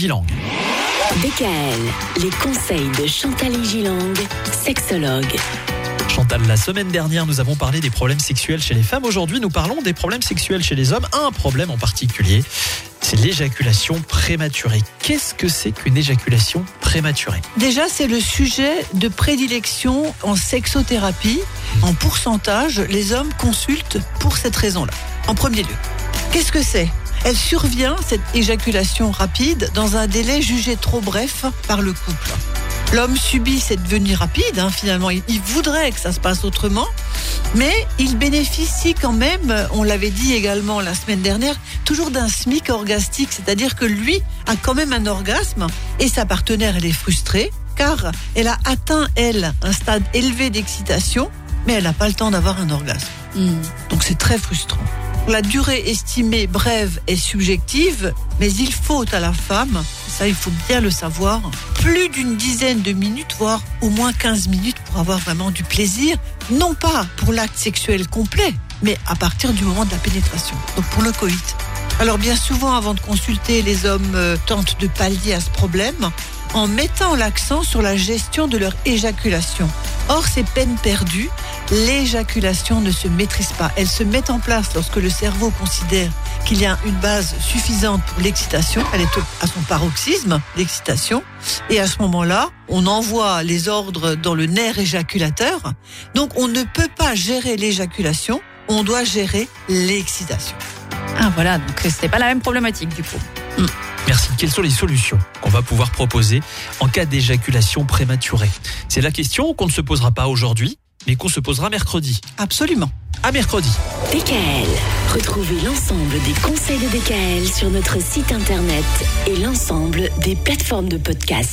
Gilang. DKL, les conseils de Chantal Gilang, sexologue. Chantal, la semaine dernière, nous avons parlé des problèmes sexuels chez les femmes. Aujourd'hui, nous parlons des problèmes sexuels chez les hommes. Un problème en particulier, c'est l'éjaculation prématurée. Qu'est-ce que c'est qu'une éjaculation prématurée? Déjà, c'est le sujet de prédilection en sexothérapie. En pourcentage, les hommes consultent pour cette raison-là. En premier lieu, qu'est-ce que c'est? Elle survient, cette éjaculation rapide, dans un délai jugé trop bref par le couple. L'homme subit cette venue rapide, hein, finalement. Il, il voudrait que ça se passe autrement, mais il bénéficie quand même, on l'avait dit également la semaine dernière, toujours d'un SMIC orgastique, c'est-à-dire que lui a quand même un orgasme et sa partenaire, elle est frustrée car elle a atteint, elle, un stade élevé d'excitation, mais elle n'a pas le temps d'avoir un orgasme. Donc c'est très frustrant. La durée estimée brève est subjective, mais il faut à la femme, ça il faut bien le savoir, plus d'une dizaine de minutes, voire au moins 15 minutes pour avoir vraiment du plaisir, non pas pour l'acte sexuel complet, mais à partir du moment de la pénétration, donc pour le coït. Alors bien souvent, avant de consulter, les hommes euh, tentent de pallier à ce problème en mettant l'accent sur la gestion de leur éjaculation. Or, c'est peine perdue. L'éjaculation ne se maîtrise pas. Elle se met en place lorsque le cerveau considère qu'il y a une base suffisante pour l'excitation. Elle est à son paroxysme, l'excitation. Et à ce moment-là, on envoie les ordres dans le nerf éjaculateur. Donc, on ne peut pas gérer l'éjaculation. On doit gérer l'excitation. Ah voilà, donc c'est pas la même problématique du coup. Merci. Quelles sont les solutions qu'on va pouvoir proposer en cas d'éjaculation prématurée? C'est la question qu'on ne se posera pas aujourd'hui, mais qu'on se posera mercredi. Absolument. À mercredi. DKL, retrouvez l'ensemble des conseils de DKL sur notre site internet et l'ensemble des plateformes de podcast.